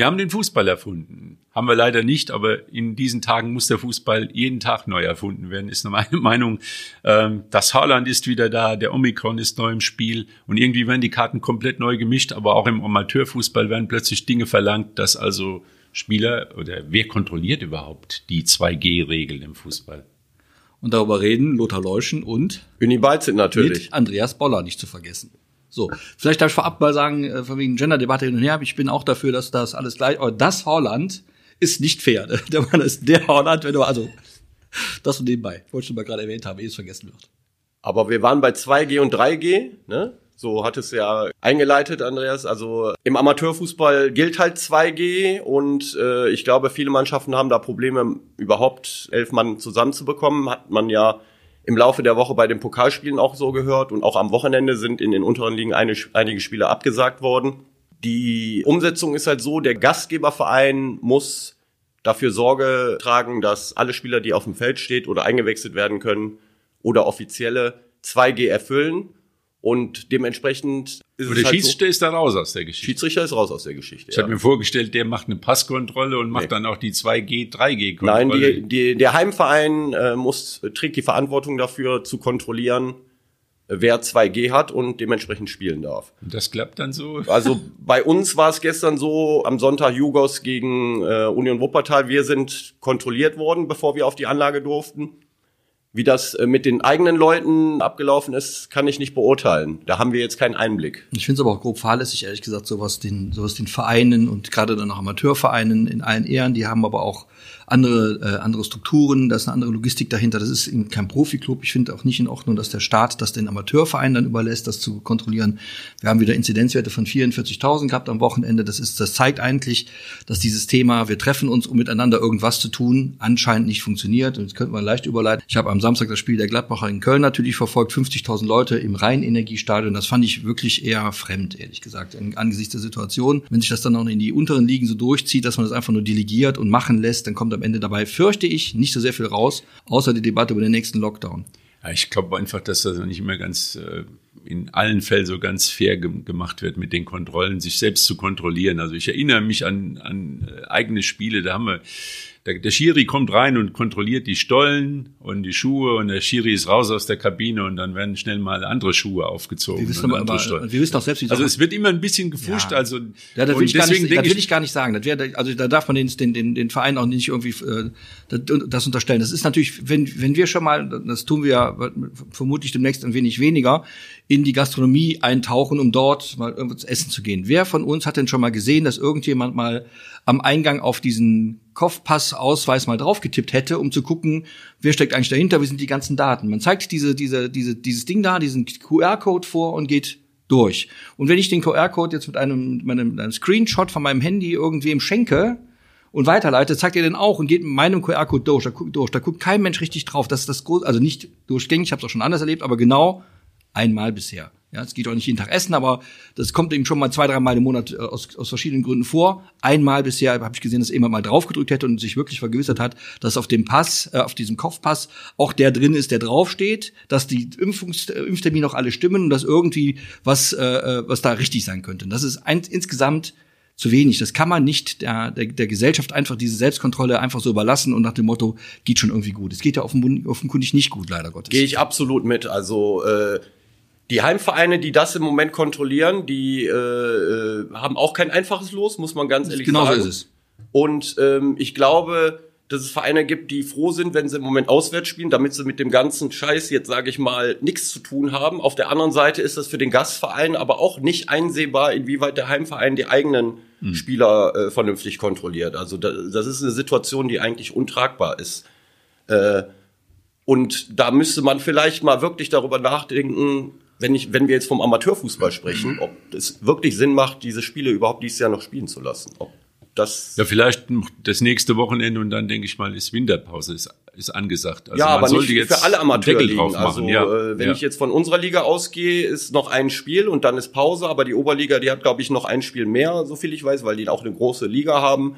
Wir haben den Fußball erfunden. Haben wir leider nicht, aber in diesen Tagen muss der Fußball jeden Tag neu erfunden werden, ist meine Meinung. Ähm, das Haaland ist wieder da, der Omikron ist neu im Spiel und irgendwie werden die Karten komplett neu gemischt, aber auch im Amateurfußball werden plötzlich Dinge verlangt, dass also Spieler oder wer kontrolliert überhaupt die 2G-Regeln im Fußball? Und darüber reden Lothar Leuschen und Uni Balzit natürlich. Mit Andreas Boller nicht zu vergessen. So, vielleicht darf ich vorab mal sagen, äh, von wegen Gender-Debatte hin und her, ich bin auch dafür, dass das alles gleich, aber das Holland ist nicht fair. Der Mann ist der Holland, wenn du, also, das und nebenbei. Wollte ich mal gerade erwähnt haben, ehe es vergessen wird. Aber wir waren bei 2G und 3G, ne? So hat es ja eingeleitet, Andreas. Also im Amateurfußball gilt halt 2G und äh, ich glaube, viele Mannschaften haben da Probleme, überhaupt elf Mann zusammenzubekommen. Hat man ja im Laufe der Woche bei den Pokalspielen auch so gehört und auch am Wochenende sind in den unteren Ligen eine, einige Spiele abgesagt worden. Die Umsetzung ist halt so, der Gastgeberverein muss dafür Sorge tragen, dass alle Spieler, die auf dem Feld steht oder eingewechselt werden können oder offizielle 2G erfüllen. Und dementsprechend ist Und der halt Schiedsrichter so, ist da raus aus der Geschichte. Schiedsrichter ist raus aus der Geschichte. Ich ja. habe mir vorgestellt, der macht eine Passkontrolle und macht nee. dann auch die 2G, 3G-Kontrolle. Nein, die, die, der Heimverein äh, muss trägt die Verantwortung dafür zu kontrollieren, wer 2G hat und dementsprechend spielen darf. Und das klappt dann so? Also bei uns war es gestern so, am Sonntag Jugos gegen äh, Union Wuppertal. Wir sind kontrolliert worden, bevor wir auf die Anlage durften. Wie das äh, mit den eigenen Leuten abgelaufen ist, kann ich nicht beurteilen. Da haben wir jetzt keinen Einblick. Ich finde es aber auch grob fahrlässig, ehrlich gesagt, sowas den, sowas den Vereinen und gerade dann auch Amateurvereinen in allen Ehren, die haben aber auch andere, äh, andere Strukturen, da ist eine andere Logistik dahinter. Das ist eben kein Profiklub. Ich finde auch nicht in Ordnung, dass der Staat das den Amateurvereinen dann überlässt, das zu kontrollieren. Wir haben wieder Inzidenzwerte von 44.000 gehabt am Wochenende. Das ist, das zeigt eigentlich, dass dieses Thema, wir treffen uns, um miteinander irgendwas zu tun, anscheinend nicht funktioniert. Und das könnte man leicht überleiten. Ich habe am Samstag das Spiel der Gladbacher in Köln natürlich verfolgt. 50.000 Leute im Rheinenergiestadion. Das fand ich wirklich eher fremd, ehrlich gesagt, angesichts der Situation. Wenn sich das dann auch in die unteren Ligen so durchzieht, dass man das einfach nur delegiert und machen lässt, dann kommt am Ende dabei, fürchte ich, nicht so sehr viel raus, außer die Debatte über den nächsten Lockdown. Ja, ich glaube einfach, dass das nicht immer ganz äh, in allen Fällen so ganz fair ge gemacht wird mit den Kontrollen, sich selbst zu kontrollieren. Also ich erinnere mich an, an äh, eigene Spiele, da haben wir der, der Schiri kommt rein und kontrolliert die Stollen und die Schuhe und der Schiri ist raus aus der Kabine und dann werden schnell mal andere Schuhe aufgezogen. Wir wissen, aber, aber, wir wissen auch selbst, wie Also es wird immer ein bisschen gefuscht. Ja. Also ja, das will, ich gar, nicht, das will ich gar nicht sagen. Das wäre, also da darf man den, den, den, den Verein auch nicht irgendwie äh, das, das unterstellen. Das ist natürlich, wenn, wenn wir schon mal, das tun wir ja vermutlich demnächst ein wenig weniger, in die Gastronomie eintauchen, um dort mal irgendwas essen zu gehen. Wer von uns hat denn schon mal gesehen, dass irgendjemand mal am Eingang auf diesen Kopfpass-Ausweis mal draufgetippt hätte, um zu gucken, wer steckt eigentlich dahinter, wie sind die ganzen Daten. Man zeigt diese, diese, diese, dieses Ding da, diesen QR-Code vor und geht durch. Und wenn ich den QR-Code jetzt mit einem, mit einem, Screenshot von meinem Handy irgendwem schenke und weiterleite, zeigt er den auch und geht mit meinem QR-Code durch. Da, durch. da guckt kein Mensch richtig drauf. Das ist das groß, also nicht durchgängig, ich habe es auch schon anders erlebt, aber genau einmal bisher. Ja, es geht auch nicht jeden Tag essen, aber das kommt eben schon mal zwei, drei Mal im Monat äh, aus, aus verschiedenen Gründen vor. Einmal bisher habe ich gesehen, dass jemand mal draufgedrückt hätte und sich wirklich vergewissert hat, dass auf dem Pass, äh, auf diesem Kopfpass auch der drin ist, der draufsteht, dass die Impfungs äh, Impftermine auch alle stimmen und dass irgendwie was, äh, äh, was da richtig sein könnte. Und das ist ein, insgesamt zu wenig. Das kann man nicht der, der, der Gesellschaft einfach diese Selbstkontrolle einfach so überlassen und nach dem Motto, geht schon irgendwie gut. Es geht ja offenkundig nicht gut, leider Gottes. Gehe ich absolut mit. Also äh die Heimvereine, die das im Moment kontrollieren, die äh, äh, haben auch kein einfaches Los, muss man ganz ehrlich genau sagen. Genau so ist es. Und ähm, ich glaube, dass es Vereine gibt, die froh sind, wenn sie im Moment auswärts spielen, damit sie mit dem ganzen Scheiß jetzt, sage ich mal, nichts zu tun haben. Auf der anderen Seite ist das für den Gastverein aber auch nicht einsehbar, inwieweit der Heimverein die eigenen mhm. Spieler äh, vernünftig kontrolliert. Also da, das ist eine Situation, die eigentlich untragbar ist. Äh, und da müsste man vielleicht mal wirklich darüber nachdenken, wenn, ich, wenn wir jetzt vom Amateurfußball sprechen, ob es wirklich Sinn macht, diese Spiele überhaupt dieses Jahr noch spielen zu lassen. Ob das ja, vielleicht das nächste Wochenende und dann denke ich mal, ist Winterpause, ist, ist angesagt. Also ja, aber nicht für alle Amateurligen. Also ja. äh, wenn ja. ich jetzt von unserer Liga ausgehe, ist noch ein Spiel und dann ist Pause, aber die Oberliga, die hat, glaube ich, noch ein Spiel mehr, so viel ich weiß, weil die auch eine große Liga haben.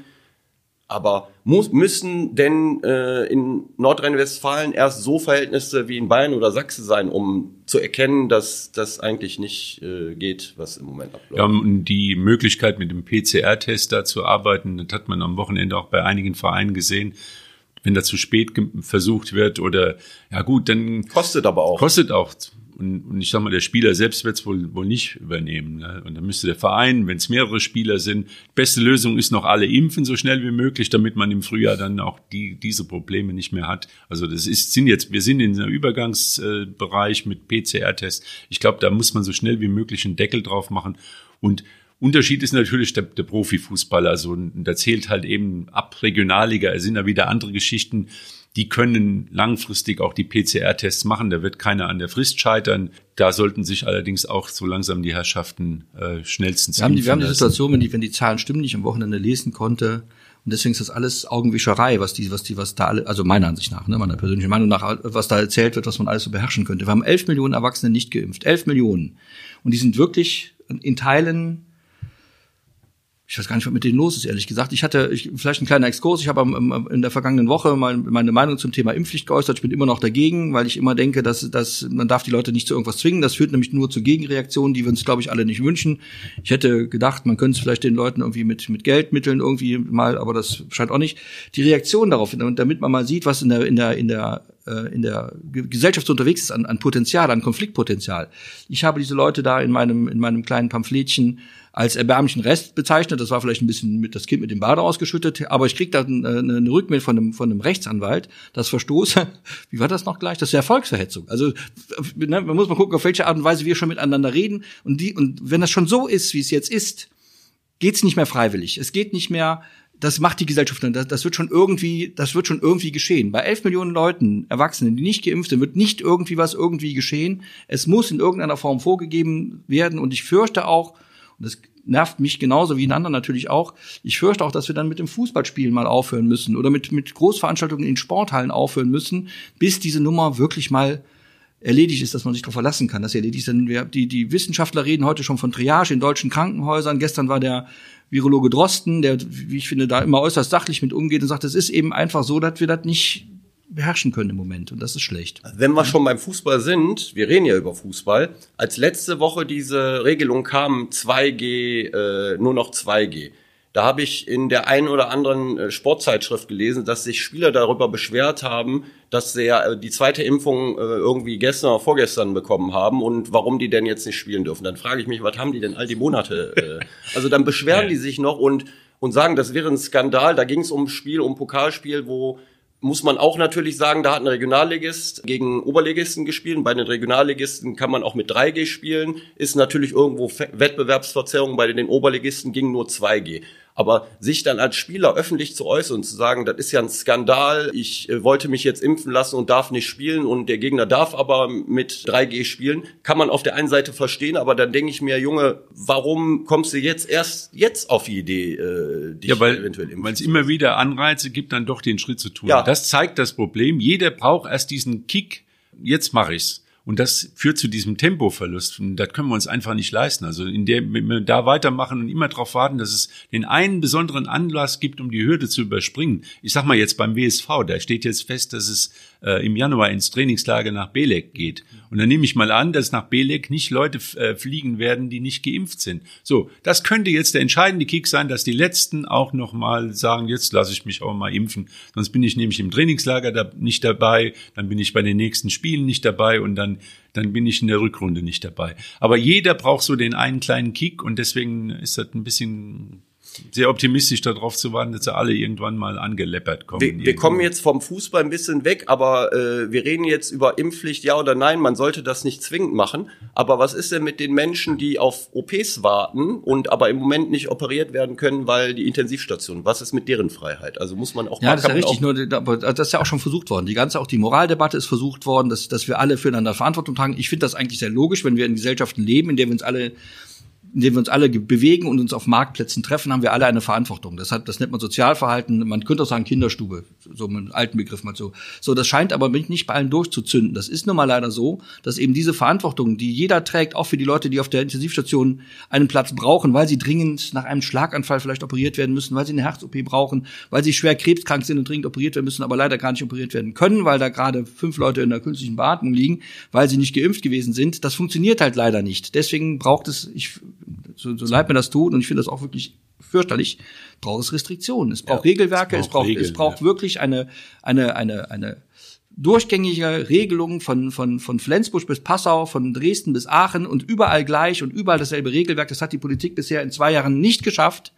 Aber muss, müssen denn äh, in Nordrhein-Westfalen erst so Verhältnisse wie in Bayern oder Sachsen sein, um zu erkennen, dass das eigentlich nicht äh, geht, was im Moment abläuft? Ja, um die Möglichkeit mit dem PCR-Test da zu arbeiten, das hat man am Wochenende auch bei einigen Vereinen gesehen. Wenn da zu spät versucht wird oder ja gut, dann kostet aber auch kostet auch und, und ich sag mal, der Spieler selbst wird es wohl, wohl nicht übernehmen. Ne? Und dann müsste der Verein, wenn es mehrere Spieler sind, beste Lösung ist noch alle impfen so schnell wie möglich, damit man im Frühjahr dann auch die, diese Probleme nicht mehr hat. Also das ist, sind jetzt, wir sind in einem Übergangsbereich mit PCR-Tests. Ich glaube, da muss man so schnell wie möglich einen Deckel drauf machen. Und Unterschied ist natürlich der, der Profifußball. Also da zählt halt eben ab Regionalliga, es sind da wieder andere Geschichten die können langfristig auch die PCR-Tests machen. Da wird keiner an der Frist scheitern. Da sollten sich allerdings auch so langsam die Herrschaften äh, schnellstens wir haben die, Wir haben die Situation, wenn die, wenn die Zahlen stimmen, die ich am Wochenende lesen konnte, und deswegen ist das alles Augenwischerei, was die, was die, was da alle, also meiner Ansicht nach, ne, meiner persönlichen Meinung nach, was da erzählt wird, was man alles so beherrschen könnte. Wir haben elf Millionen Erwachsene nicht geimpft. Elf Millionen. Und die sind wirklich in Teilen ich weiß gar nicht, was mit denen los ist, ehrlich gesagt. Ich hatte ich, vielleicht ein kleiner Exkurs. Ich habe in der vergangenen Woche mal meine Meinung zum Thema Impfpflicht geäußert. Ich bin immer noch dagegen, weil ich immer denke, dass, dass man darf die Leute nicht zu irgendwas zwingen. Das führt nämlich nur zu Gegenreaktionen, die wir uns, glaube ich, alle nicht wünschen. Ich hätte gedacht, man könnte es vielleicht den Leuten irgendwie mit, mit Geldmitteln irgendwie mal, aber das scheint auch nicht. Die Reaktion darauf, damit man mal sieht, was in der, in der, in der äh, in der Gesellschaft unterwegs ist an, an Potenzial, an Konfliktpotenzial. Ich habe diese Leute da in meinem, in meinem kleinen Pamphletchen als erbärmlichen Rest bezeichnet. Das war vielleicht ein bisschen mit das Kind mit dem Bade ausgeschüttet, aber ich krieg da eine, eine Rückmeldung von einem, von einem Rechtsanwalt, das Verstoß, wie war das noch gleich? Das ist ja Volksverhetzung. Also ne, man muss mal gucken, auf welche Art und Weise wir schon miteinander reden. Und die, und wenn das schon so ist, wie es jetzt ist, geht's nicht mehr freiwillig. Es geht nicht mehr, das macht die Gesellschaft, das, das wird schon irgendwie, das wird schon irgendwie geschehen. Bei elf Millionen Leuten, Erwachsenen, die nicht geimpft sind, wird nicht irgendwie was irgendwie geschehen. Es muss in irgendeiner Form vorgegeben werden. Und ich fürchte auch, und das nervt mich genauso wie den anderen natürlich auch. Ich fürchte auch, dass wir dann mit dem Fußballspielen mal aufhören müssen oder mit, mit Großveranstaltungen in Sporthallen aufhören müssen, bis diese Nummer wirklich mal erledigt ist, dass man sich darauf verlassen kann, dass sie erledigt. Wir, die, die Wissenschaftler reden heute schon von Triage in deutschen Krankenhäusern. Gestern war der Virologe Drosten, der, wie ich finde, da immer äußerst sachlich mit umgeht und sagt, es ist eben einfach so, dass wir das nicht beherrschen können im Moment und das ist schlecht. Wenn wir schon beim Fußball sind, wir reden ja über Fußball, als letzte Woche diese Regelung kam, 2G, äh, nur noch 2G, da habe ich in der einen oder anderen äh, Sportzeitschrift gelesen, dass sich Spieler darüber beschwert haben, dass sie ja äh, die zweite Impfung äh, irgendwie gestern oder vorgestern bekommen haben und warum die denn jetzt nicht spielen dürfen. Dann frage ich mich, was haben die denn all die Monate? Also dann beschweren die sich noch und und sagen, das wäre ein Skandal. Da ging es um ein Spiel, um Pokalspiel, wo muss man auch natürlich sagen, da hat ein Regionalligist gegen Oberligisten gespielt. Bei den Regionalligisten kann man auch mit 3G spielen. Ist natürlich irgendwo Wettbewerbsverzerrung. Bei den Oberligisten ging nur 2G. Aber sich dann als Spieler öffentlich zu äußern und zu sagen, das ist ja ein Skandal, ich äh, wollte mich jetzt impfen lassen und darf nicht spielen und der Gegner darf aber mit 3G spielen, kann man auf der einen Seite verstehen, aber dann denke ich mir, Junge, warum kommst du jetzt erst jetzt auf die Idee, äh, dich ja, weil, eventuell impfen Weil es immer wieder Anreize gibt, dann doch den Schritt zu tun. Ja. Das zeigt das Problem. Jeder braucht erst diesen Kick, jetzt mache ich's. Und das führt zu diesem Tempoverlust. Und das können wir uns einfach nicht leisten. Also in der, wenn wir da weitermachen und immer darauf warten, dass es den einen besonderen Anlass gibt, um die Hürde zu überspringen. Ich sag mal jetzt beim WSV, da steht jetzt fest, dass es äh, im Januar ins Trainingslager nach Belek geht. Und dann nehme ich mal an, dass nach Belek nicht Leute äh, fliegen werden, die nicht geimpft sind. So, das könnte jetzt der entscheidende Kick sein, dass die Letzten auch noch mal sagen, jetzt lasse ich mich auch mal impfen. Sonst bin ich nämlich im Trainingslager da nicht dabei, dann bin ich bei den nächsten Spielen nicht dabei und dann dann bin ich in der Rückrunde nicht dabei. Aber jeder braucht so den einen kleinen Kick und deswegen ist das ein bisschen sehr optimistisch darauf zu warten, dass sie alle irgendwann mal angeleppert kommen. Wir, wir kommen jetzt vom Fußball ein bisschen weg, aber äh, wir reden jetzt über Impfpflicht, ja oder nein. Man sollte das nicht zwingend machen. Aber was ist denn mit den Menschen, die auf OPs warten und aber im Moment nicht operiert werden können, weil die Intensivstation? Was ist mit deren Freiheit? Also muss man auch ja, das ist ja richtig. Nur, das ist ja auch schon versucht worden. Die ganze auch die Moraldebatte ist versucht worden, dass dass wir alle füreinander Verantwortung tragen. Ich finde das eigentlich sehr logisch, wenn wir in Gesellschaften leben, in der wir uns alle indem wir uns alle bewegen und uns auf Marktplätzen treffen, haben wir alle eine Verantwortung. Das hat, das nennt man Sozialverhalten. Man könnte auch sagen Kinderstube, so einen alten Begriff mal so. So, das scheint aber nicht bei allen durchzuzünden. Das ist nun mal leider so, dass eben diese Verantwortung, die jeder trägt, auch für die Leute, die auf der Intensivstation einen Platz brauchen, weil sie dringend nach einem Schlaganfall vielleicht operiert werden müssen, weil sie eine Herz-OP brauchen, weil sie schwer krebskrank sind und dringend operiert werden müssen, aber leider gar nicht operiert werden können, weil da gerade fünf Leute in der künstlichen Beatmung liegen, weil sie nicht geimpft gewesen sind. Das funktioniert halt leider nicht. Deswegen braucht es, ich so, so leid mir das tut, und ich finde das auch wirklich fürchterlich, braucht es Restriktionen. Es braucht ja, Regelwerke, es braucht, es braucht, Regeln, es braucht ja. wirklich eine, eine, eine, eine durchgängige Regelung von, von, von Flensburg bis Passau, von Dresden bis Aachen und überall gleich und überall dasselbe Regelwerk. Das hat die Politik bisher in zwei Jahren nicht geschafft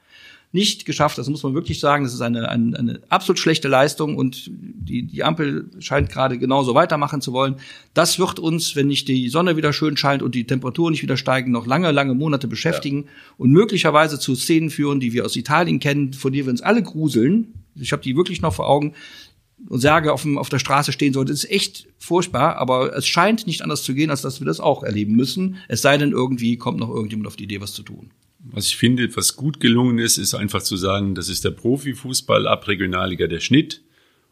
nicht geschafft. Das muss man wirklich sagen. Das ist eine, eine, eine absolut schlechte Leistung und die, die Ampel scheint gerade genauso weitermachen zu wollen. Das wird uns, wenn nicht die Sonne wieder schön scheint und die Temperaturen nicht wieder steigen, noch lange, lange Monate beschäftigen ja. und möglicherweise zu Szenen führen, die wir aus Italien kennen, vor denen wir uns alle gruseln. Ich habe die wirklich noch vor Augen und Särge auf, dem, auf der Straße stehen sollte. Das ist echt furchtbar, aber es scheint nicht anders zu gehen, als dass wir das auch erleben müssen. Es sei denn, irgendwie kommt noch irgendjemand auf die Idee, was zu tun. Was ich finde, was gut gelungen ist, ist einfach zu sagen, das ist der Profifußball, ab Regionalliga der Schnitt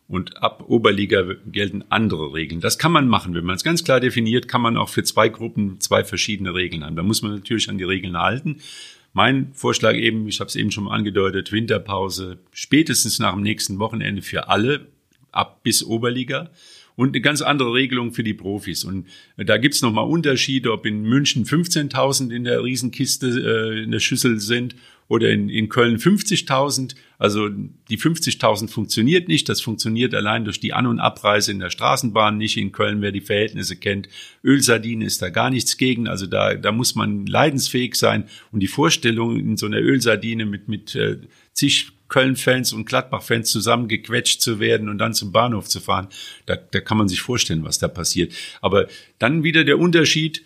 und ab Oberliga gelten andere Regeln. Das kann man machen. Wenn man es ganz klar definiert, kann man auch für zwei Gruppen zwei verschiedene Regeln haben. Da muss man natürlich an die Regeln halten. Mein Vorschlag eben, ich habe es eben schon angedeutet, Winterpause spätestens nach dem nächsten Wochenende für alle ab bis Oberliga und eine ganz andere Regelung für die Profis. Und da gibt's nochmal Unterschiede, ob in München 15.000 in der Riesenkiste äh, in der Schüssel sind oder in, in Köln 50.000. Also die 50.000 funktioniert nicht. Das funktioniert allein durch die An- und Abreise in der Straßenbahn nicht. In Köln, wer die Verhältnisse kennt, Ölsardine ist da gar nichts gegen. Also da, da muss man leidensfähig sein. Und die Vorstellung in so einer Ölsardine mit, mit äh, zig Köln-Fans und Gladbach-Fans zusammengequetscht zu werden und dann zum Bahnhof zu fahren. Da, da kann man sich vorstellen, was da passiert. Aber dann wieder der Unterschied,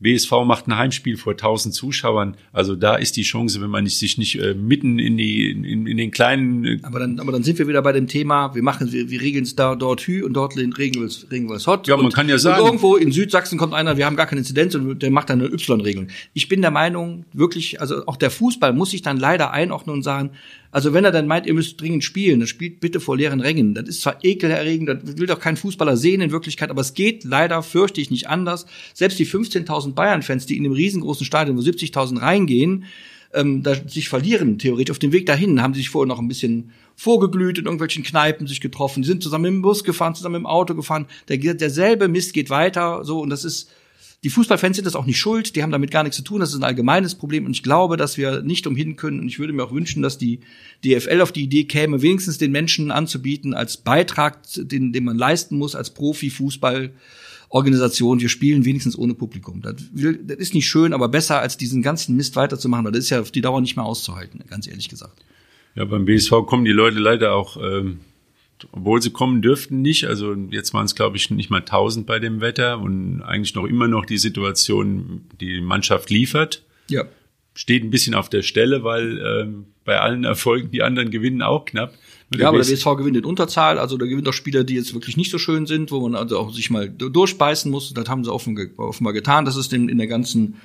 WSV macht ein Heimspiel vor 1000 Zuschauern. Also da ist die Chance, wenn man sich nicht äh, mitten in die in, in den kleinen. Äh aber dann, aber dann sind wir wieder bei dem Thema. Wir machen, wir, wir regeln es da dort hü und dort regeln wir es regeln wir es hot. Ja, man und, kann ja sagen. irgendwo in Südsachsen kommt einer, wir haben gar keine Inzidenz und der macht dann eine Y-Regelung. Ich bin der Meinung, wirklich, also auch der Fußball muss sich dann leider einordnen und sagen, also wenn er dann meint, ihr müsst dringend spielen, dann spielt bitte vor leeren Rängen. Das ist zwar ekelerregend, das will doch kein Fußballer sehen in Wirklichkeit, aber es geht leider, fürchte ich, nicht anders. Selbst die 15.000 Bayern-Fans, die in dem riesengroßen Stadion, wo 70.000 reingehen, ähm, da sich verlieren, theoretisch auf dem Weg dahin, haben sie sich vorher noch ein bisschen vorgeglüht in irgendwelchen Kneipen sich getroffen, die sind zusammen im Bus gefahren, zusammen im Auto gefahren. Der, derselbe Mist geht weiter, so und das ist die Fußballfans sind das auch nicht schuld, die haben damit gar nichts zu tun, das ist ein allgemeines Problem und ich glaube, dass wir nicht umhin können und ich würde mir auch wünschen, dass die DFL auf die Idee käme, wenigstens den Menschen anzubieten als Beitrag, den, den man leisten muss als Profi-Fußball. Organisation, wir spielen wenigstens ohne Publikum. Das, will, das ist nicht schön, aber besser als diesen ganzen Mist weiterzumachen, weil das ist ja auf die Dauer nicht mehr auszuhalten, ganz ehrlich gesagt. Ja, beim BSV kommen die Leute leider auch ähm, obwohl sie kommen dürften nicht. Also jetzt waren es, glaube ich, nicht mal 1000 bei dem Wetter und eigentlich noch immer noch die Situation, die Mannschaft liefert. Ja. Steht ein bisschen auf der Stelle, weil ähm, bei allen Erfolgen die anderen gewinnen auch knapp. Ja, aber der WSV gewinnt in Unterzahl, also da gewinnt auch Spieler, die jetzt wirklich nicht so schön sind, wo man also auch sich mal durchbeißen muss. Das haben sie offenbar getan. Das ist in, in der ganzen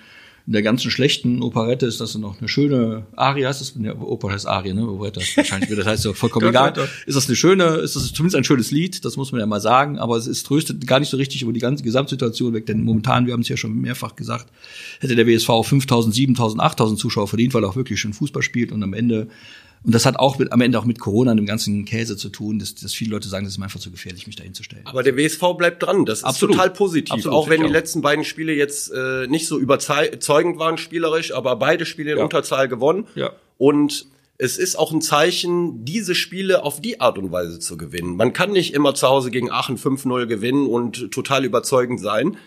in der ganzen schlechten Operette ist das noch eine schöne Aria, ist das, ne, Oper heißt Aria, ne, Operette, wahrscheinlich, das heißt so vollkommen egal. Ist das eine schöne, ist das zumindest ein schönes Lied, das muss man ja mal sagen, aber es ist tröstet gar nicht so richtig über die ganze Gesamtsituation weg, denn momentan, wir haben es ja schon mehrfach gesagt, hätte der WSV 5000, 7000, 8000 Zuschauer verdient, weil er auch wirklich schon Fußball spielt und am Ende und das hat auch mit, am Ende auch mit Corona und dem ganzen Käse zu tun, dass, dass viele Leute sagen, das ist mir einfach zu gefährlich, mich da hinzustellen. Aber der WSV bleibt dran. Das ist Absolut. total positiv. Absolut, auch wenn die auch. letzten beiden Spiele jetzt äh, nicht so überzeugend waren spielerisch, aber beide Spiele in ja. Unterzahl gewonnen. Ja. Und es ist auch ein Zeichen, diese Spiele auf die Art und Weise zu gewinnen. Man kann nicht immer zu Hause gegen Aachen 5-0 gewinnen und total überzeugend sein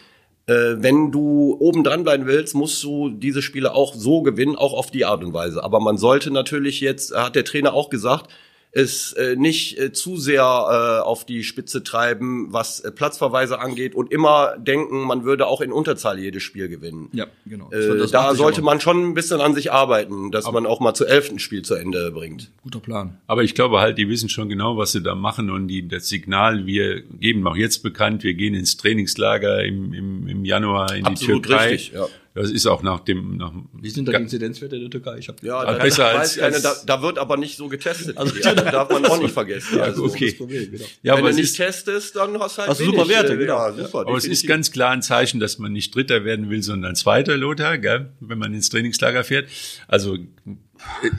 wenn du oben dran bleiben willst, musst du diese Spiele auch so gewinnen, auch auf die Art und Weise. Aber man sollte natürlich jetzt, hat der Trainer auch gesagt, es äh, nicht äh, zu sehr äh, auf die Spitze treiben, was äh, Platzverweise angeht und immer denken, man würde auch in Unterzahl jedes Spiel gewinnen. Ja, genau. Äh, da sollte man schon ein bisschen an sich arbeiten, dass Aber man auch mal zu elften Spiel zu Ende bringt. Guter Plan. Aber ich glaube halt, die wissen schon genau, was sie da machen und die, das Signal, wir geben auch jetzt bekannt, wir gehen ins Trainingslager im, im, im Januar in Absolut die Türkei. Richtig, ja Das ist auch nach dem. Nach Wie sind da die Inzidenzwerte in der Türkei? Ich hab ja, da, besser als, keine, da, da, wird aber nicht so getestet. Also, ja, darf man auch nicht vergessen. Ja, also, okay. Problem, genau. ja, Wenn aber du nicht testest, dann hast du halt hast wenig, super Werte. Äh, genau. Ja, super, aber definitiv. es ist ganz klar ein Zeichen, dass man nicht Dritter werden will, sondern Zweiter, Lothar, gell? wenn man ins Trainingslager fährt. Also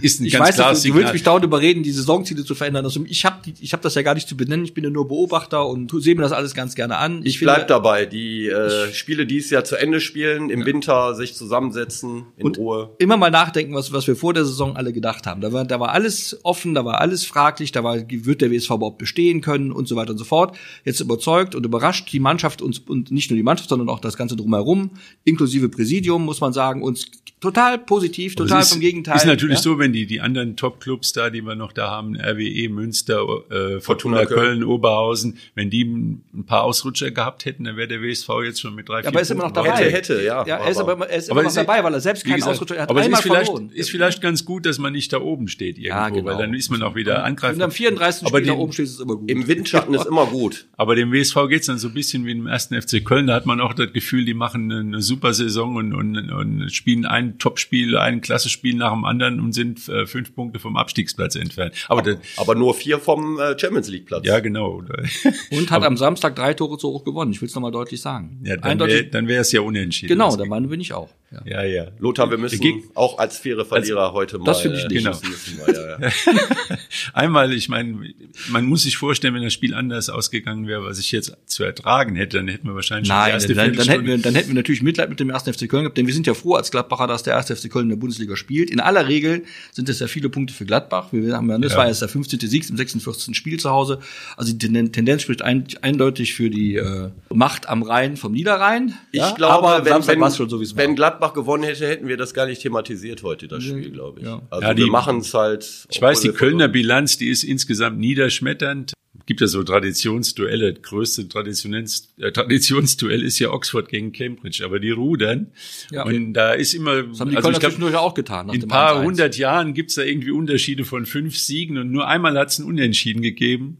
ist ein ich ganz weiß, klares du, du willst mich dauernd überreden, die Saisonziele zu verändern. Also ich habe ich hab das ja gar nicht zu benennen. Ich bin ja nur Beobachter und sehe mir das alles ganz gerne an. Ich, ich finde, bleib dabei. Die äh, Spiele, die es ja zu Ende spielen, im ja. Winter sich zusammensetzen in und Ruhe. Immer mal nachdenken, was, was wir vor der Saison alle gedacht haben. Da war, da war alles offen, da war alles fraglich, da war, wird der WSV überhaupt bestehen können und so weiter und so fort. Jetzt überzeugt und überrascht die Mannschaft uns und nicht nur die Mannschaft, sondern auch das Ganze drumherum, inklusive Präsidium, muss man sagen, uns total positiv, total vom Gegenteil. Natürlich ja? so, wenn die, die anderen Top-Clubs da, die wir noch da haben, RWE, Münster, äh, Fortuna, Fortuna Köln, Köln, Oberhausen, wenn die ein paar Ausrutscher gehabt hätten, dann wäre der WSV jetzt schon mit drei, ja, aber er ist immer noch dabei. Hätte, hätte, ja. ja er ist aber, er ist immer noch dabei, weil er selbst keinen gesagt, Ausrutscher hat. Aber es ist vielleicht, ist vielleicht ganz gut, dass man nicht da oben steht irgendwo, ja, genau. weil dann ist man auch wieder angreifbar. Wenn am 34. Spiel da oben steht, ist es immer gut. Im Windschatten ist immer gut. Aber dem WSV geht's dann so ein bisschen wie im ersten FC Köln, da hat man auch das Gefühl, die machen eine super Saison und, und, und spielen ein Topspiel, ein klasse Spiel nach dem anderen und sind äh, fünf Punkte vom Abstiegsplatz entfernt. Aber, aber, aber nur vier vom äh, Champions League Platz. Ja, genau. und hat aber, am Samstag drei Tore zu hoch gewonnen. Ich will es nochmal deutlich sagen. Ja, dann wäre es ja unentschieden. Genau, der Meinung bin ich auch. Ja, ja. ja. Lothar, wir müssen Ge auch als faire Verlierer als, heute mal. Das finde ich nicht. Genau. Wir, ja, ja. Einmal, ich meine, man muss sich vorstellen, wenn das Spiel anders ausgegangen wäre, was ich jetzt zu ertragen hätte, dann hätten wir wahrscheinlich Nein, schon dann, dann, hätten wir, dann hätten wir natürlich Mitleid mit dem ersten FC Köln gehabt, denn wir sind ja froh als Gladbacher, dass der erste FC Köln in der Bundesliga spielt. In aller Regel sind es ja viele Punkte für Gladbach. Wir haben ja, das ja. war jetzt der 15. Sieg im 46. Spiel zu Hause. Also die Tendenz spricht ein, eindeutig für die äh, Macht am Rhein vom Niederrhein. Ich ja, glaube, aber wenn, wenn, schon so, wenn Gladbach gewonnen hätte, hätten wir das gar nicht thematisiert heute, das Spiel, glaube ich. Ja. Also ja, die, wir machen es halt. Ich weiß, die Kölner Bilanz, die ist insgesamt niederschmetternd. Gibt ja so Traditionsduelle. Das größte Traditions, äh, Traditionsduell ist ja Oxford gegen Cambridge, aber die rudern. Ja. Und da ist immer. Das haben die also Kölner glaub, auch getan. In ein paar hundert Jahren gibt's da irgendwie Unterschiede von fünf Siegen und nur einmal hat's ein Unentschieden gegeben.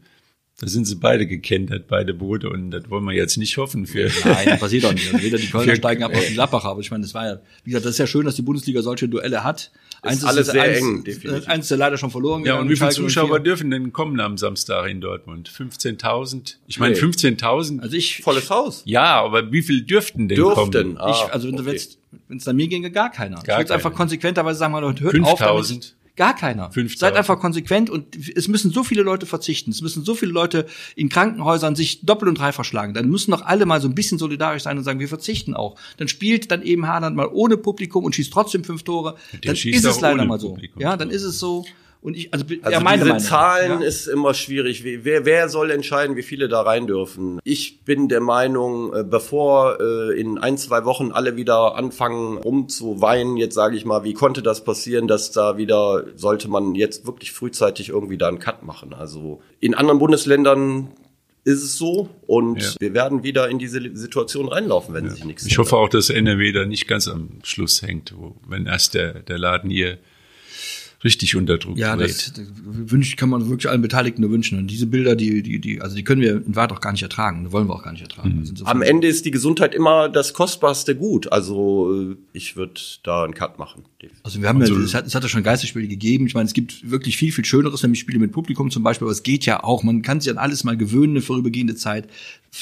Da sind sie beide gekentert, beide Boote, und das wollen wir jetzt nicht hoffen für. Nein, das passiert doch nicht. Also weder die Kölner steigen ab noch die Lappacher. Aber ich meine, das war ja, wie gesagt, das ist ja schön, dass die Bundesliga solche Duelle hat. Eins ist alles ist sehr eins, eng, definitiv. Eins ist ja leider schon verloren. Ja, und wie viele Zuschauer dürfen denn kommen am Samstag in Dortmund? 15.000? Ich meine, nee. 15.000. Also ich. Volles Haus. Ja, aber wie viel dürften denn dürften. kommen? Ah, ich, also wenn okay. es nach mir ginge, gar keiner. Gar ich würde einfach konsequenterweise sagen, mal, hört 5 auf. 5.000. Gar keiner. 5000. Seid einfach konsequent und es müssen so viele Leute verzichten. Es müssen so viele Leute in Krankenhäusern sich doppelt und dreifach schlagen. Dann müssen doch alle mal so ein bisschen solidarisch sein und sagen, wir verzichten auch. Dann spielt dann eben Haaland mal ohne Publikum und schießt trotzdem fünf Tore. dann ist es leider mal so. Publikum. Ja, dann ist es so. Und ich, also, also ja, meine diese Meinung. Zahlen ja? ist immer schwierig. Wer, wer soll entscheiden, wie viele da rein dürfen? Ich bin der Meinung, äh, bevor äh, in ein, zwei Wochen alle wieder anfangen rumzuweinen, jetzt sage ich mal, wie konnte das passieren, dass da wieder, sollte man jetzt wirklich frühzeitig irgendwie da einen Cut machen. Also in anderen Bundesländern ist es so und ja. wir werden wieder in diese Situation reinlaufen, wenn ja. sich nichts Ich hoffe auch, dass NRW da nicht ganz am Schluss hängt, wo, wenn erst der, der Laden hier richtig unter Druck ja, gerät. das, das wünscht, kann man wirklich allen Beteiligten nur wünschen. Und diese Bilder, die, die, die, also die können wir in Wahrheit auch gar nicht ertragen. Die wollen wir auch gar nicht ertragen. Mhm. Am Ende ist die Gesundheit immer das kostbarste Gut. Also ich würde da einen Cut machen. Also wir haben also, ja, es hat, es hat ja schon Geisterspiele gegeben. Ich meine, es gibt wirklich viel, viel Schöneres, nämlich Spiele mit Publikum zum Beispiel, aber es geht ja auch. Man kann sich an alles mal gewöhnen, eine vorübergehende Zeit.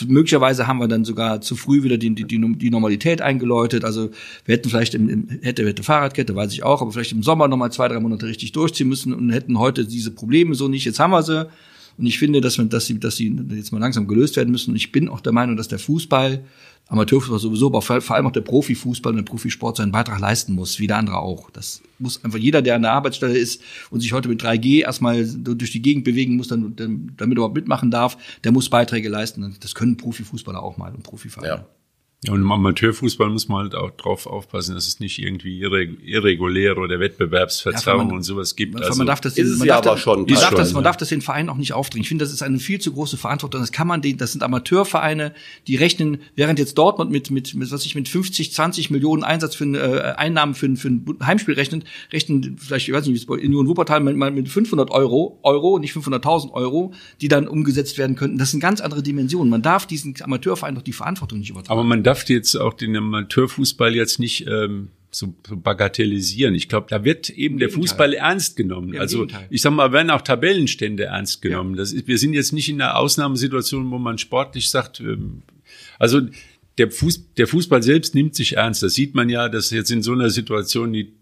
Möglicherweise haben wir dann sogar zu früh wieder die, die, die Normalität eingeläutet. Also wir hätten vielleicht im, im hätte, hätte Fahrradkette, weiß ich auch, aber vielleicht im Sommer nochmal zwei, drei Monate richtig durchziehen müssen und hätten heute diese Probleme so nicht. Jetzt haben wir sie. Und ich finde, dass, wir, dass, sie, dass sie jetzt mal langsam gelöst werden müssen. Und ich bin auch der Meinung, dass der Fußball Amateurfußball sowieso, aber vor allem auch der Profifußball und der Profisport seinen Beitrag leisten muss, wie der andere auch. Das muss einfach jeder, der an der Arbeitsstelle ist und sich heute mit 3G erstmal durch die Gegend bewegen muss, dann, damit er überhaupt mitmachen darf, der muss Beiträge leisten. Das können Profifußballer auch mal und Profivereine. Ja. Ja, und im Amateurfußball muss man halt auch drauf aufpassen, dass es nicht irgendwie irreguläre oder Wettbewerbsverzerrung ja, und sowas gibt. Also man darf das, man schon. Darf, das, man darf das den Vereinen auch nicht aufdringen. Ich finde, das ist eine viel zu große Verantwortung. Das kann man den, das sind Amateurvereine, die rechnen, während jetzt Dortmund mit, mit, mit was ich mit 50, 20 Millionen Einsatz für äh, Einnahmen für, für ein Heimspiel rechnet, rechnen vielleicht, ich weiß nicht, wie es bei Union Wuppertal mal mit 500 Euro, Euro, nicht 500.000 Euro, die dann umgesetzt werden könnten. Das sind ganz andere Dimensionen. Man darf diesen Amateurverein doch die Verantwortung nicht übertragen. Aber man darf jetzt auch den Amateurfußball jetzt nicht ähm, so, so bagatellisieren. Ich glaube, da wird eben der Fußball ernst genommen. Ja, also ich sag mal, werden auch Tabellenstände ernst genommen. Ja. Das ist, wir sind jetzt nicht in einer Ausnahmesituation, wo man sportlich sagt, ähm, also der, Fuß, der Fußball selbst nimmt sich ernst. Das sieht man ja, dass jetzt in so einer Situation die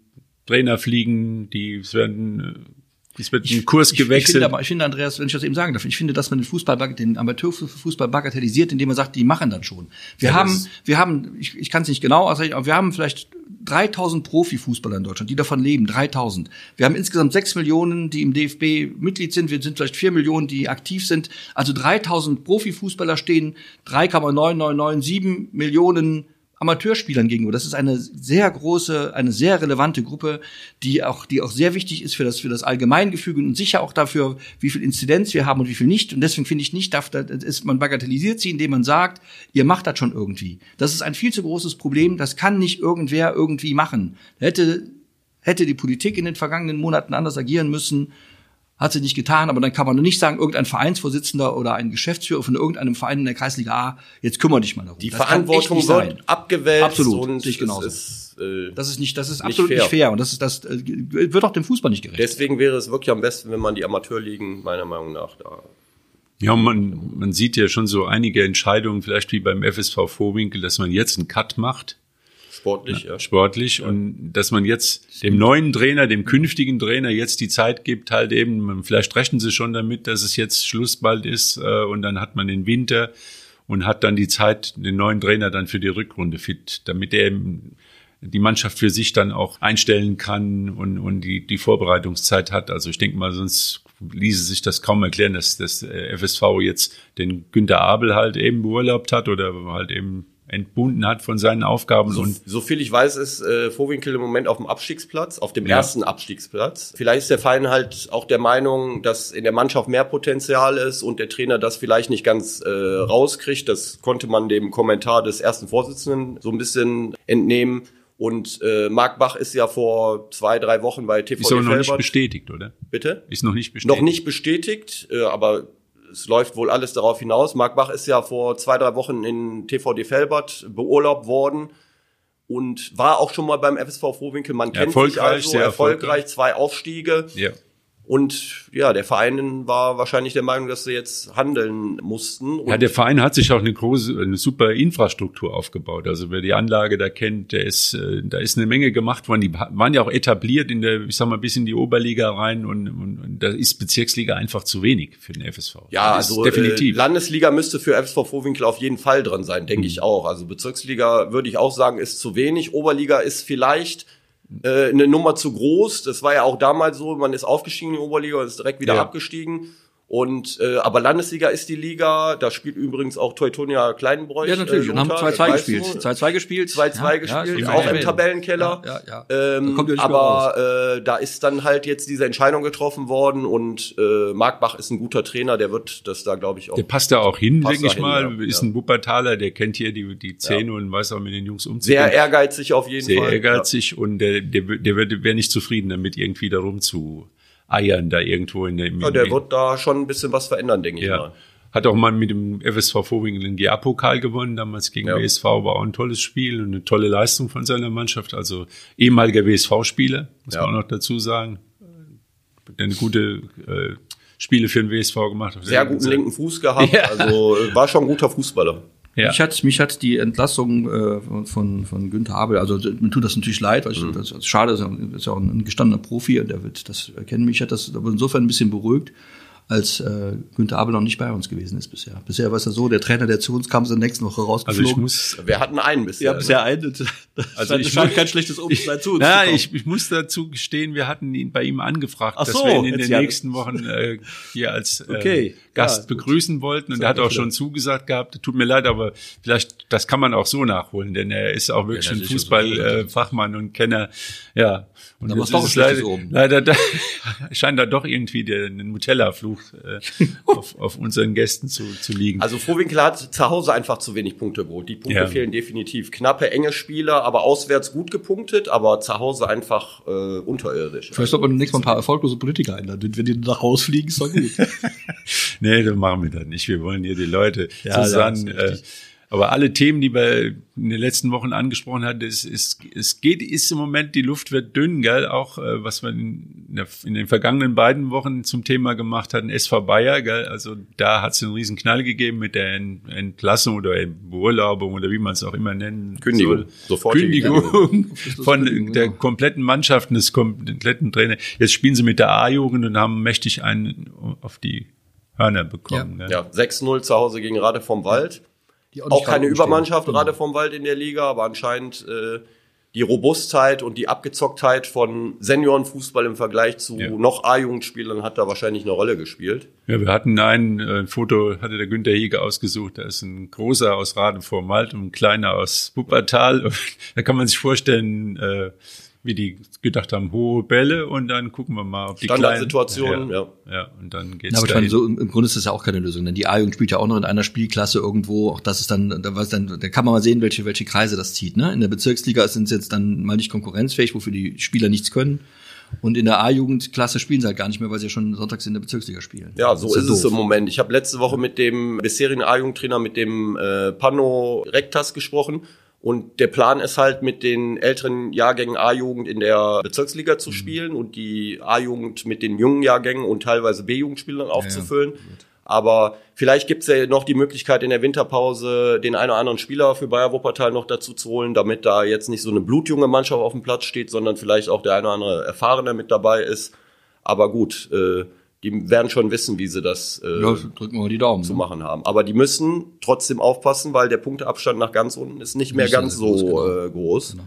Trainer fliegen, die werden es wird ein Kurs gewechselt. Ich, finde, ich finde, Andreas, wenn ich das eben sagen darf, ich finde, dass man den Fußball, den Amateurfußball bagatellisiert, indem man sagt, die machen das schon. Wir ja, haben, wir haben, ich, ich kann es nicht genau ausrechnen, aber wir haben vielleicht 3000 Profifußballer in Deutschland, die davon leben, 3000. Wir haben insgesamt 6 Millionen, die im DFB Mitglied sind. Wir sind vielleicht 4 Millionen, die aktiv sind. Also 3000 Profifußballer stehen 3,9997 Millionen Amateurspielern gegenüber. Das ist eine sehr große, eine sehr relevante Gruppe, die auch, die auch sehr wichtig ist für das, für das Allgemeingefüge und sicher auch dafür, wie viel Inzidenz wir haben und wie viel nicht. Und deswegen finde ich nicht, darf, ist, man bagatellisiert sie, indem man sagt, ihr macht das schon irgendwie. Das ist ein viel zu großes Problem. Das kann nicht irgendwer irgendwie machen. Hätte, hätte die Politik in den vergangenen Monaten anders agieren müssen hat sie nicht getan, aber dann kann man nicht sagen, irgendein Vereinsvorsitzender oder ein Geschäftsführer von irgendeinem Verein in der Kreisliga A, jetzt kümmere dich mal darum. Die das Verantwortung wird sein. abgewälzt. Absolut, und ich genauso. Ist, äh, das ist nicht, das ist nicht absolut fair. nicht fair und das ist, das äh, wird auch dem Fußball nicht gerecht. Deswegen wäre es wirklich am besten, wenn man die Amateurligen meiner Meinung nach da ja, man, man sieht ja schon so einige Entscheidungen, vielleicht wie beim FSV Vorwinkel, dass man jetzt einen Cut macht Sportlich, ja. Sportlich. Ja. Und dass man jetzt dem neuen Trainer, dem künftigen Trainer jetzt die Zeit gibt, halt eben, vielleicht rechnen sie schon damit, dass es jetzt Schluss bald ist äh, und dann hat man den Winter und hat dann die Zeit, den neuen Trainer dann für die Rückrunde fit, damit er eben die Mannschaft für sich dann auch einstellen kann und, und die, die Vorbereitungszeit hat. Also ich denke mal, sonst ließe sich das kaum erklären, dass das äh, FSV jetzt den Günter Abel halt eben beurlaubt hat oder halt eben entbunden hat von seinen Aufgaben. So, und so viel ich weiß, ist äh, Vorwinkel im Moment auf dem Abstiegsplatz, auf dem ja. ersten Abstiegsplatz. Vielleicht ist der Verein halt auch der Meinung, dass in der Mannschaft mehr Potenzial ist und der Trainer das vielleicht nicht ganz äh, rauskriegt. Das konnte man dem Kommentar des ersten Vorsitzenden so ein bisschen entnehmen. Und äh, Marc Bach ist ja vor zwei, drei Wochen bei TV Ist aber noch nicht bestätigt, oder? Bitte? Ist noch nicht bestätigt. Noch nicht bestätigt, äh, aber es läuft wohl alles darauf hinaus. Marc Bach ist ja vor zwei, drei Wochen in TVD Felbert beurlaubt worden und war auch schon mal beim FSV Frohwinkel. Man kennt sich also, sehr erfolgreich, erfolgreich, zwei Aufstiege. Ja. Und ja, der Verein war wahrscheinlich der Meinung, dass sie jetzt handeln mussten. ja, der Verein hat sich auch eine große, eine super Infrastruktur aufgebaut. Also wer die Anlage da kennt, der ist, äh, da ist eine Menge gemacht worden. Die waren ja auch etabliert in der, ich sag mal, bis in die Oberliga rein und, und, und da ist Bezirksliga einfach zu wenig für den FSV. Ja, also definitiv. Äh, Landesliga müsste für FSV Vorwinkel auf jeden Fall dran sein, denke mhm. ich auch. Also Bezirksliga würde ich auch sagen, ist zu wenig. Oberliga ist vielleicht äh, eine Nummer zu groß. Das war ja auch damals so, man ist aufgestiegen in die Oberliga und ist direkt wieder ja. abgestiegen. Und äh, aber Landesliga ist die Liga, da spielt übrigens auch Teutonia Kleinbräuch. Ja, natürlich, äh, und haben 2-2 gespielt. 2-2 gespielt. 2-2 ja, gespielt, ja, auch im Tabellenkeller. Ja, ja, ja. Ähm, da aber äh, da ist dann halt jetzt diese Entscheidung getroffen worden und äh, Marc Bach ist ein guter Trainer, der wird das da, glaube ich, auch. Der passt da auch hin, denke ich mal. Ja, ist ein Wuppertaler, der kennt hier die, die Szene und weiß auch mit den Jungs umzugehen. Sehr ehrgeizig auf jeden Sehr Fall. Sehr ehrgeizig und der, der, der wäre nicht zufrieden damit, irgendwie darum zu eiern da irgendwo in dem. Ja, der wird da schon ein bisschen was verändern, denke ich ja. mal. Hat auch mal mit dem FSV Vorwinkel den GA-Pokal gewonnen, damals gegen ja. WSV, war auch ein tolles Spiel und eine tolle Leistung von seiner Mannschaft. Also ehemaliger WSV-Spieler, muss ja. man auch noch dazu sagen. Der eine gute äh, Spiele für den WSV gemacht. Sehr guten linken Fuß gehabt, also war schon ein guter Fußballer. Ja. Mich hat mich hat die Entlassung äh, von von Günther Abel, also mir tut das natürlich leid, weil ich, mhm. das, das schade ist, ist ja auch ein gestandener Profi, der wird das erkennen. Mich hat das aber insofern ein bisschen beruhigt, als äh, Günther Abel noch nicht bei uns gewesen ist bisher. Bisher war es ja so, der Trainer, der zu uns kam, ist in der nächsten Woche rausgeflogen. Also ich muss, wir hatten einen bisher. Ja, bisher ne? einen. Also ich scheint kein schlechtes Umstand zu uns Ja, ich, ich muss dazu gestehen, wir hatten ihn bei ihm angefragt, Ach so, dass wir ihn in den nächsten Wochen äh, hier als äh, okay. Gast ja, begrüßen wollten und er hat auch schon zugesagt gehabt. Tut mir leid, aber vielleicht das kann man auch so nachholen, denn er ist auch wirklich ja, ein Fußballfachmann äh, und Kenner. Ja. Und da doch ist leider, oben. leider da, scheint da doch irgendwie der Nutella-Fluch äh, auf, auf unseren Gästen zu, zu liegen. Also Vorwinkel hat zu Hause einfach zu wenig Punkte geholt. Die Punkte ja. fehlen definitiv. Knappe, enge Spieler, aber auswärts gut gepunktet, aber zu Hause einfach äh, unterirdisch. Vielleicht sollte man nächstes Mal ein paar erfolglose Politiker einladen. Wenn die nach Hause fliegen, ist doch gut. nee, das machen wir dann nicht. Wir wollen hier die Leute ja, zusammen. Äh, Aber alle Themen, die wir in den letzten Wochen angesprochen hatten, es, es, es geht, ist im Moment, die Luft wird dünn, gell? Auch äh, was wir in, der, in den vergangenen beiden Wochen zum Thema gemacht hatten, SV Bayer, gell? Also da hat es einen riesen Knall gegeben mit der Entlassung oder Beurlaubung oder wie man es auch immer nennen Kündigung. soll. Sofort Kündigung von Kündigung, der genau. kompletten Mannschaft, des kompletten Trainer. Jetzt spielen sie mit der A-Jugend und haben mächtig einen auf die Hörner bekommen. Ja, ja 6-0 zu Hause gegen Rade vom Wald. Auch, auch keine Übermannschaft genau. Rade vom Wald in der Liga, aber anscheinend äh, die Robustheit und die Abgezocktheit von Seniorenfußball im Vergleich zu ja. noch A-Jugendspielern hat da wahrscheinlich eine Rolle gespielt. Ja, wir hatten ein äh, Foto, hatte der Günther Hege ausgesucht. Da ist ein großer aus Rade vom Wald und ein kleiner aus Wuppertal. da kann man sich vorstellen, äh, wie die gedacht haben, hohe Bälle und dann gucken wir mal, ob die Standardsituationen, ja, ja. Ja, und dann geht's. Ja, aber ich meine, so im, im Grunde ist das ja auch keine Lösung, denn die A-Jugend spielt ja auch noch in einer Spielklasse irgendwo. Auch das ist dann, da was dann, da kann man mal sehen, welche welche Kreise das zieht. Ne? In der Bezirksliga sind sie jetzt dann mal nicht konkurrenzfähig, wofür die Spieler nichts können. Und in der A-Jugendklasse spielen sie halt gar nicht mehr, weil sie ja schon sonntags in der Bezirksliga spielen. Ja, so ist, ist es im Moment. Ich habe letzte Woche mit dem bisherigen A-Jugendtrainer, mit dem äh, Pano Rektas gesprochen und der Plan ist halt, mit den älteren Jahrgängen A-Jugend in der Bezirksliga zu mhm. spielen und die A-Jugend mit den jungen Jahrgängen und teilweise B-Jugendspielern aufzufüllen. Ja, Aber vielleicht gibt's ja noch die Möglichkeit in der Winterpause den einen oder anderen Spieler für Bayer Wuppertal noch dazu zu holen, damit da jetzt nicht so eine blutjunge Mannschaft auf dem Platz steht, sondern vielleicht auch der eine oder andere Erfahrene mit dabei ist. Aber gut, äh, die werden schon wissen, wie sie das äh, ja, drücken wir die Daumen, zu ne? machen haben. Aber die müssen trotzdem aufpassen, weil der Punkteabstand nach ganz unten ist nicht mehr ganz so groß. Genau. Äh, groß. Genau.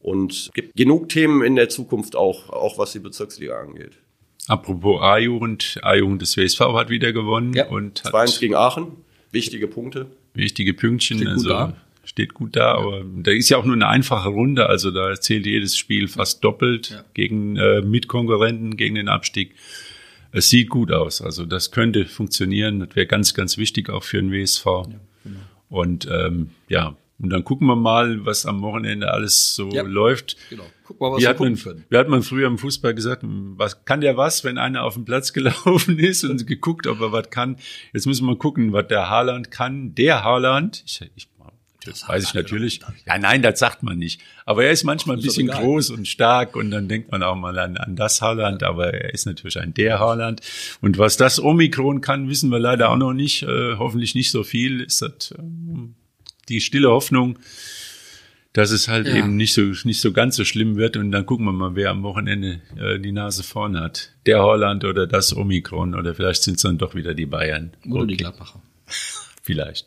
Und gibt genug Themen in der Zukunft auch, auch was die Bezirksliga angeht. Apropos A-Jugend, A-Jugend des WSV hat wieder gewonnen ja. und hat 2 gegen Aachen, wichtige Punkte. Wichtige Pünktchen, steht also da. steht gut da, ja. aber da ist ja auch nur eine einfache Runde, also da zählt jedes Spiel fast doppelt ja. gegen äh, Mitkonkurrenten, gegen den Abstieg es sieht gut aus. Also das könnte funktionieren. Das wäre ganz, ganz wichtig auch für den WSV. Ja, genau. Und ähm, ja, und dann gucken wir mal, was am Wochenende alles so ja, läuft. Genau. Guck mal, was wie, hat man, wie hat man früher im Fußball gesagt, was kann der was, wenn einer auf den Platz gelaufen ist und geguckt, ob er was kann. Jetzt müssen wir gucken, was der Haaland kann. Der Haaland, ich, ich das weiß ich natürlich. Ja, nein, das sagt man nicht. Aber er ist manchmal ein bisschen groß und stark und dann denkt man auch mal an, an das Haaland, aber er ist natürlich ein der Haaland. Und was das Omikron kann, wissen wir leider auch noch nicht. Äh, hoffentlich nicht so viel. Ist das äh, die stille Hoffnung, dass es halt ja. eben nicht so nicht so ganz so schlimm wird und dann gucken wir mal, wer am Wochenende äh, die Nase vorn hat. Der Holland oder das Omikron oder vielleicht sind es dann doch wieder die Bayern. Oder okay. die Gladbacher. vielleicht.